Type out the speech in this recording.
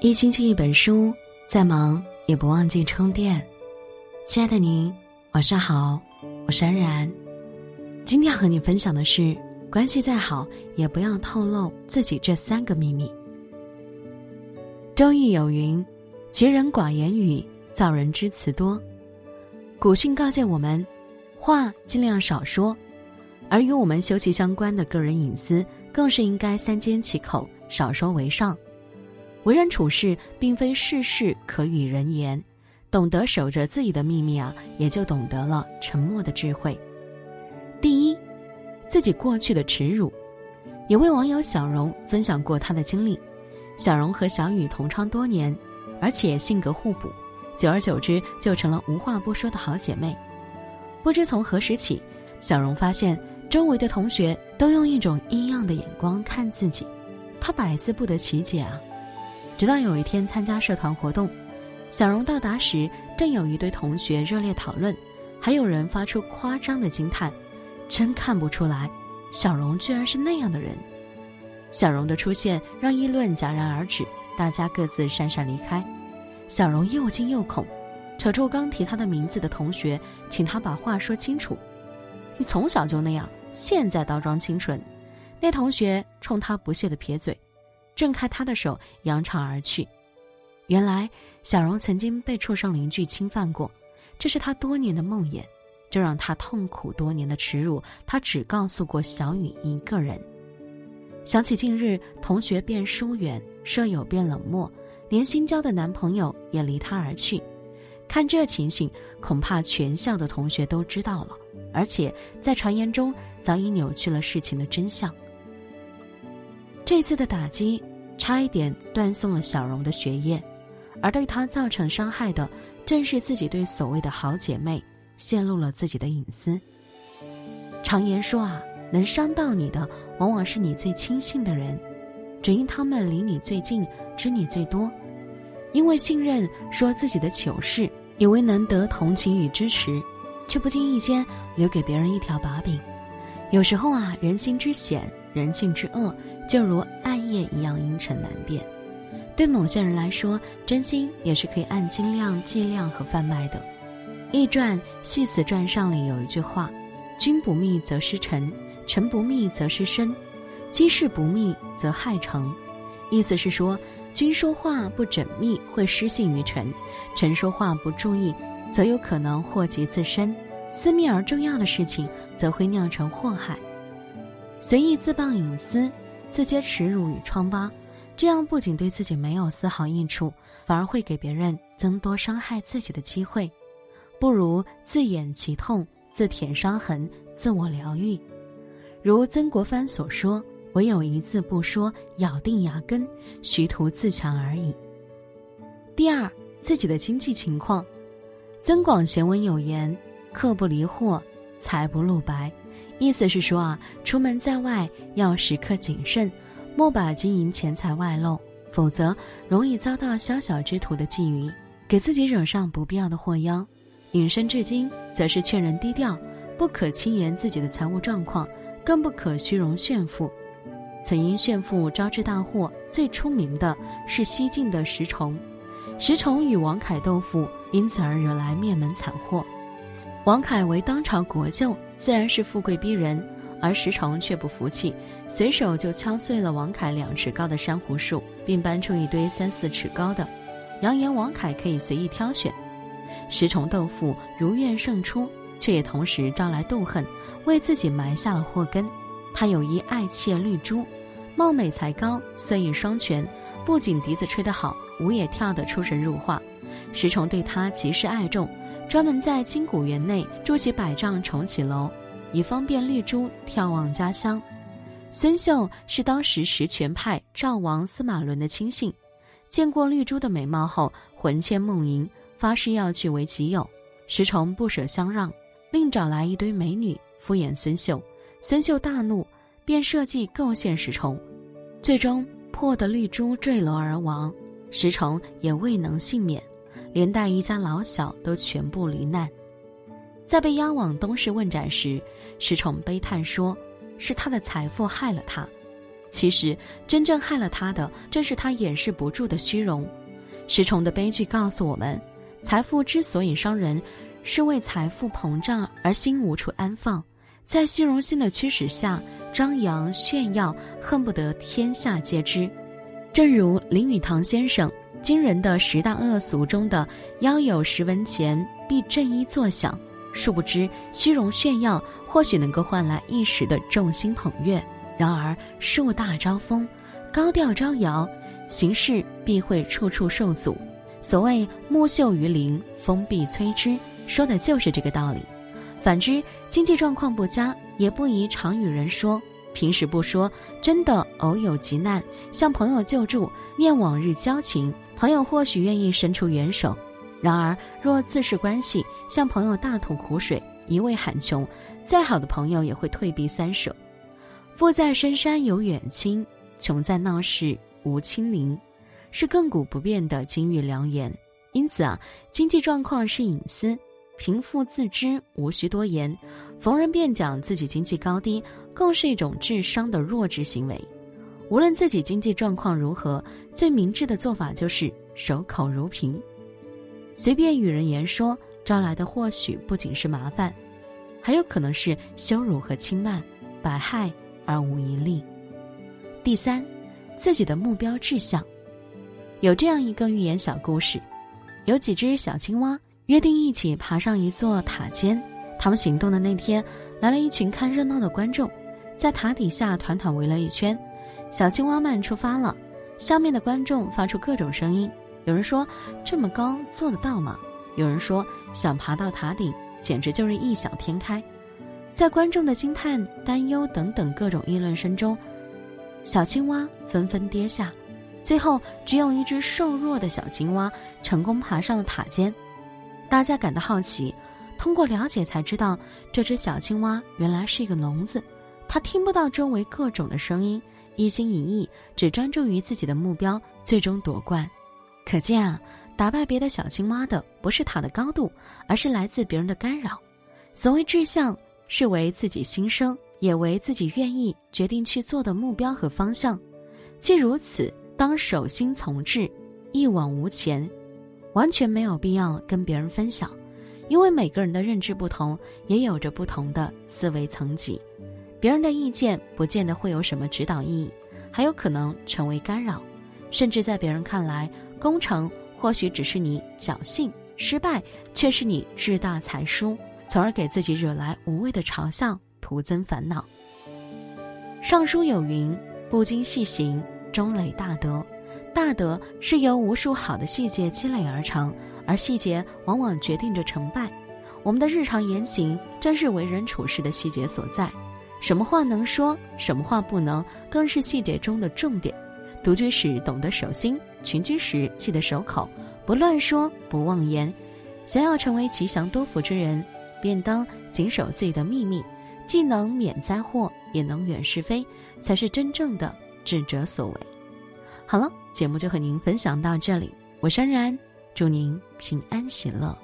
一星期一本书，再忙也不忘记充电。亲爱的您，晚上好，我是安然。今天和你分享的是：关系再好，也不要透露自己这三个秘密。周易有云：“吉人寡言语，造人之词多。”古训告诫我们，话尽量少说，而与我们休息相关的个人隐私，更是应该三缄其口，少说为上。为人处事，并非事事可与人言，懂得守着自己的秘密啊，也就懂得了沉默的智慧。第一，自己过去的耻辱。有位网友小荣分享过他的经历：小荣和小雨同窗多年，而且性格互补，久而久之就成了无话不说的好姐妹。不知从何时起，小荣发现周围的同学都用一种异样的眼光看自己，她百思不得其解啊。直到有一天参加社团活动，小荣到达时，正有一堆同学热烈讨论，还有人发出夸张的惊叹：“真看不出来，小荣居然是那样的人。”小荣的出现让议论戛然而止，大家各自讪讪离开。小荣又惊又恐，扯住刚提他的名字的同学，请他把话说清楚：“你从小就那样，现在倒装清纯。”那同学冲他不屑的撇嘴。挣开他的手，扬长而去。原来小荣曾经被畜生邻居侵犯过，这是他多年的梦魇，这让他痛苦多年的耻辱，他只告诉过小雨一个人。想起近日同学变疏远，舍友变冷漠，连新交的男朋友也离他而去。看这情形，恐怕全校的同学都知道了，而且在传言中早已扭曲了事情的真相。这次的打击，差一点断送了小荣的学业，而对她造成伤害的，正是自己对所谓的好姐妹泄露了自己的隐私。常言说啊，能伤到你的，往往是你最亲信的人，只因他们离你最近，知你最多，因为信任说自己的糗事，以为能得同情与支持，却不经意间留给别人一条把柄。有时候啊，人心之险。人性之恶，就如爱也一样阴沉难辨。对某些人来说，真心也是可以按斤量计量和贩卖的。《易传·系辞传》上里有一句话：“君不密则失臣，臣不密则失身，机事不密则害成。”意思是说，君说话不缜密会失信于臣，臣说话不注意，则有可能祸及自身；私密而重要的事情，则会酿成祸害。随意自曝隐私，自揭耻辱与疮疤，这样不仅对自己没有丝毫益处，反而会给别人增多伤害自己的机会。不如自掩其痛，自舔伤痕，自我疗愈。如曾国藩所说：“唯有一字不说，咬定牙根，徐图自强而已。”第二，自己的经济情况。增广贤文有言：“客不离货，财不露白。”意思是说啊，出门在外要时刻谨慎，莫把金银钱财外露，否则容易遭到宵小之徒的觊觎，给自己惹上不必要的祸殃。引申至今，则是劝人低调，不可轻言自己的财务状况，更不可虚荣炫富。曾因炫富招致大祸，最出名的是西晋的石崇。石崇与王恺斗富，因此而惹来灭门惨祸。王凯为当朝国舅，自然是富贵逼人，而石崇却不服气，随手就敲碎了王凯两尺高的珊瑚树，并搬出一堆三四尺高的，扬言王凯可以随意挑选。石崇斗富如愿胜出，却也同时招来妒恨，为自己埋下了祸根。他有一爱妾绿珠，貌美才高，色艺双全，不仅笛子吹得好，舞也跳得出神入化。石崇对他极是爱重。专门在金谷园内筑起百丈重启楼，以方便绿珠眺望家乡。孙秀是当时实权派赵王司马伦的亲信，见过绿珠的美貌后，魂牵梦萦，发誓要据为己有。石崇不舍相让，另找来一堆美女敷衍孙秀。孙秀大怒，便设计构陷石崇，最终破得绿珠坠楼而亡，石崇也未能幸免。连带一家老小都全部罹难，在被押往东市问斩时，石崇悲叹说：“是他的财富害了他。”其实真正害了他的，正是他掩饰不住的虚荣。石崇的悲剧告诉我们，财富之所以伤人，是为财富膨胀而心无处安放，在虚荣心的驱使下，张扬炫耀，恨不得天下皆知。正如林语堂先生惊人的十大恶俗中的“腰有十文钱，必振衣作响”，殊不知虚荣炫耀或许能够换来一时的众星捧月，然而树大招风，高调招摇，行事必会处处受阻。所谓“木秀于林，风必摧之”，说的就是这个道理。反之，经济状况不佳，也不宜常与人说。平时不说，真的偶有急难，向朋友救助，念往日交情，朋友或许愿意伸出援手；然而若自视关系，向朋友大吐苦水，一味喊穷，再好的朋友也会退避三舍。富在深山有远亲，穷在闹市无亲邻，是亘古不变的金玉良言。因此啊，经济状况是隐私，贫富自知，无需多言。逢人便讲自己经济高低。更是一种智商的弱智行为。无论自己经济状况如何，最明智的做法就是守口如瓶。随便与人言说，招来的或许不仅是麻烦，还有可能是羞辱和轻慢，百害而无一利。第三，自己的目标志向。有这样一个寓言小故事：有几只小青蛙约定一起爬上一座塔尖。他们行动的那天，来了一群看热闹的观众。在塔底下团团围了一圈，小青蛙们出发了。下面的观众发出各种声音，有人说：“这么高做得到吗？”有人说：“想爬到塔顶，简直就是异想天开。”在观众的惊叹、担忧等等各种议论声中，小青蛙纷纷跌下，最后只有一只瘦弱的小青蛙成功爬上了塔尖。大家感到好奇，通过了解才知道，这只小青蛙原来是一个聋子。它听不到周围各种的声音，一心一意只专注于自己的目标，最终夺冠。可见啊，打败别的小青蛙的不是塔的高度，而是来自别人的干扰。所谓志向，是为自己心生，也为自己愿意决定去做的目标和方向。既如此，当守心从志，一往无前，完全没有必要跟别人分享，因为每个人的认知不同，也有着不同的思维层级。别人的意见不见得会有什么指导意义，还有可能成为干扰，甚至在别人看来，功成或许只是你侥幸，失败却是你志大才疏，从而给自己惹来无谓的嘲笑，徒增烦恼。尚书有云：“不经细行，终累大德。”大德是由无数好的细节积累而成，而细节往往决定着成败。我们的日常言行，正是为人处事的细节所在。什么话能说，什么话不能，更是细节中的重点。独居时懂得守心，群居时记得守口，不乱说，不妄言。想要成为吉祥多福之人，便当谨守自己的秘密，既能免灾祸，也能远是非，才是真正的智者所为。好了，节目就和您分享到这里，我山然，祝您平安喜乐。